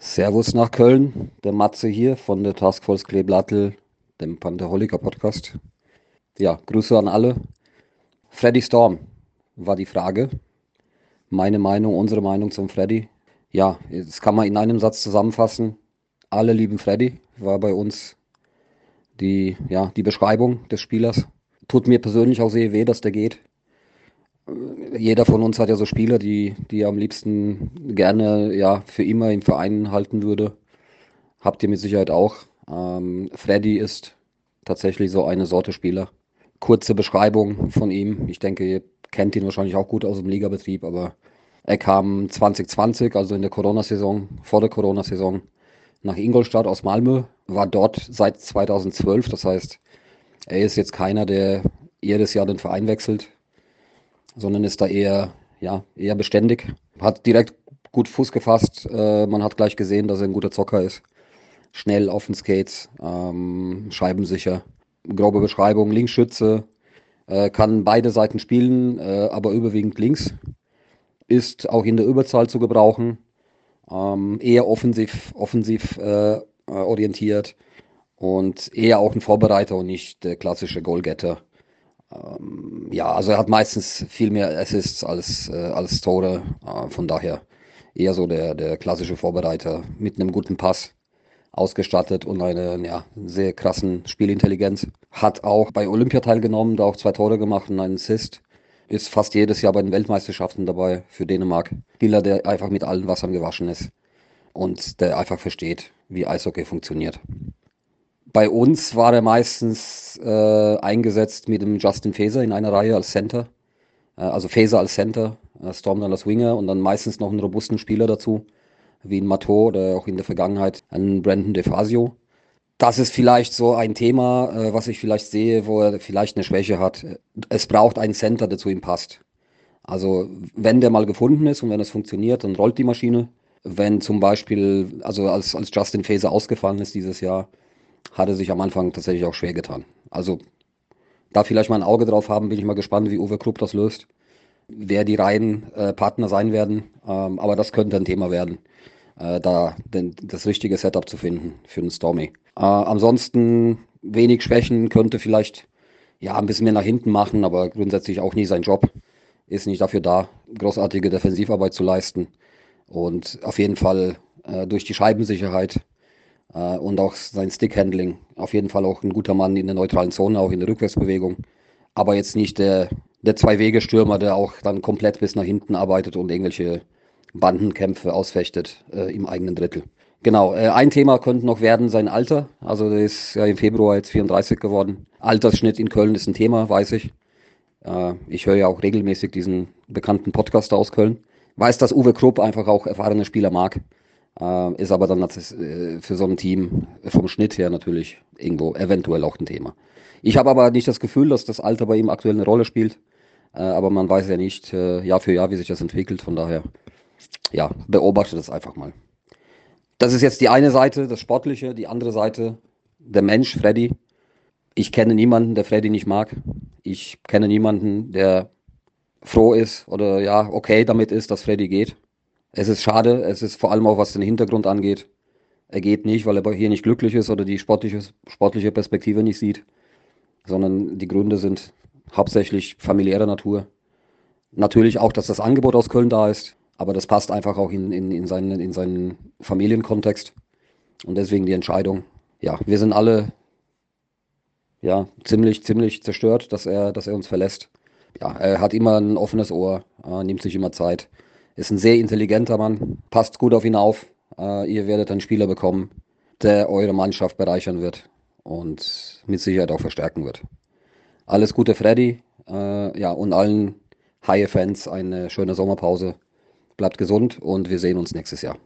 Servus nach Köln, der Matze hier von der Taskforce Kleeblattel, dem Pantherholiker Podcast. Ja, Grüße an alle. Freddy Storm war die Frage. Meine Meinung, unsere Meinung zum Freddy. Ja, das kann man in einem Satz zusammenfassen. Alle lieben Freddy, war bei uns die, ja, die Beschreibung des Spielers. Tut mir persönlich auch sehr weh, dass der geht jeder von uns hat ja so Spieler, die, die er am liebsten gerne ja für immer im Verein halten würde. Habt ihr mit Sicherheit auch. Ähm, Freddy ist tatsächlich so eine Sorte Spieler. Kurze Beschreibung von ihm. Ich denke, ihr kennt ihn wahrscheinlich auch gut aus dem Ligabetrieb, aber er kam 2020, also in der Corona-Saison, vor der Corona-Saison, nach Ingolstadt aus Malmö, war dort seit 2012. Das heißt, er ist jetzt keiner, der jedes Jahr den Verein wechselt sondern ist da eher, ja, eher beständig. Hat direkt gut Fuß gefasst. Äh, man hat gleich gesehen, dass er ein guter Zocker ist. Schnell auf den Skates, ähm, scheibensicher. Grobe Beschreibung, Linksschütze, äh, kann beide Seiten spielen, äh, aber überwiegend links. Ist auch in der Überzahl zu gebrauchen. Ähm, eher offensiv, offensiv äh, äh, orientiert und eher auch ein Vorbereiter und nicht der klassische Goalgetter. Ähm, ja, also er hat meistens viel mehr Assists als, äh, als Tore. Äh, von daher eher so der, der klassische Vorbereiter mit einem guten Pass ausgestattet und eine ja, sehr krassen Spielintelligenz. Hat auch bei Olympia teilgenommen, da auch zwei Tore gemacht und einen Assist. Ist fast jedes Jahr bei den Weltmeisterschaften dabei für Dänemark. Spieler, der einfach mit allen Wassern gewaschen ist und der einfach versteht, wie Eishockey funktioniert. Bei uns war er meistens äh, eingesetzt mit dem Justin Faeser in einer Reihe als Center. Äh, also Faeser als Center, äh, Storm dann als Winger und dann meistens noch einen robusten Spieler dazu, wie ein Matteau oder auch in der Vergangenheit ein Brandon DeFazio. Das ist vielleicht so ein Thema, äh, was ich vielleicht sehe, wo er vielleicht eine Schwäche hat. Es braucht einen Center, der zu ihm passt. Also wenn der mal gefunden ist und wenn es funktioniert, dann rollt die Maschine. Wenn zum Beispiel, also als, als Justin Faeser ausgefallen ist dieses Jahr, hatte sich am Anfang tatsächlich auch schwer getan. Also da vielleicht mal ein Auge drauf haben, bin ich mal gespannt, wie Uwe Krupp das löst, wer die Reihen äh, Partner sein werden. Ähm, aber das könnte ein Thema werden, äh, da den, das richtige Setup zu finden für den Stormy. Äh, ansonsten wenig Schwächen, könnte vielleicht ja ein bisschen mehr nach hinten machen, aber grundsätzlich auch nie sein Job. Ist nicht dafür da, großartige Defensivarbeit zu leisten. Und auf jeden Fall äh, durch die Scheibensicherheit äh, und auch sein Stickhandling. Auf jeden Fall auch ein guter Mann in der neutralen Zone, auch in der Rückwärtsbewegung. Aber jetzt nicht der, der Zwei-Wege-Stürmer, der auch dann komplett bis nach hinten arbeitet und irgendwelche Bandenkämpfe ausfechtet äh, im eigenen Drittel. Genau, äh, ein Thema könnte noch werden sein Alter. Also der ist ja im Februar jetzt 34 geworden. Altersschnitt in Köln ist ein Thema, weiß ich. Äh, ich höre ja auch regelmäßig diesen bekannten Podcast aus Köln. Weiß, dass Uwe Krupp einfach auch erfahrene Spieler mag. Äh, ist aber dann äh, für so ein Team vom Schnitt her natürlich irgendwo eventuell auch ein Thema. Ich habe aber nicht das Gefühl, dass das Alter bei ihm aktuell eine Rolle spielt. Äh, aber man weiß ja nicht äh, Jahr für Jahr, wie sich das entwickelt. Von daher, ja, beobachte das einfach mal. Das ist jetzt die eine Seite, das Sportliche. Die andere Seite, der Mensch, Freddy. Ich kenne niemanden, der Freddy nicht mag. Ich kenne niemanden, der froh ist oder ja, okay damit ist, dass Freddy geht. Es ist schade, es ist vor allem auch, was den Hintergrund angeht. Er geht nicht, weil er hier nicht glücklich ist oder die sportliche, sportliche Perspektive nicht sieht, sondern die Gründe sind hauptsächlich familiärer Natur. Natürlich auch, dass das Angebot aus Köln da ist, aber das passt einfach auch in, in, in, seinen, in seinen Familienkontext. Und deswegen die Entscheidung. Ja, wir sind alle ja, ziemlich, ziemlich zerstört, dass er, dass er uns verlässt. Ja, er hat immer ein offenes Ohr, nimmt sich immer Zeit. Ist ein sehr intelligenter Mann, passt gut auf ihn auf. Äh, ihr werdet einen Spieler bekommen, der eure Mannschaft bereichern wird und mit Sicherheit auch verstärken wird. Alles Gute, Freddy. Äh, ja, und allen Haie-Fans eine schöne Sommerpause. Bleibt gesund und wir sehen uns nächstes Jahr.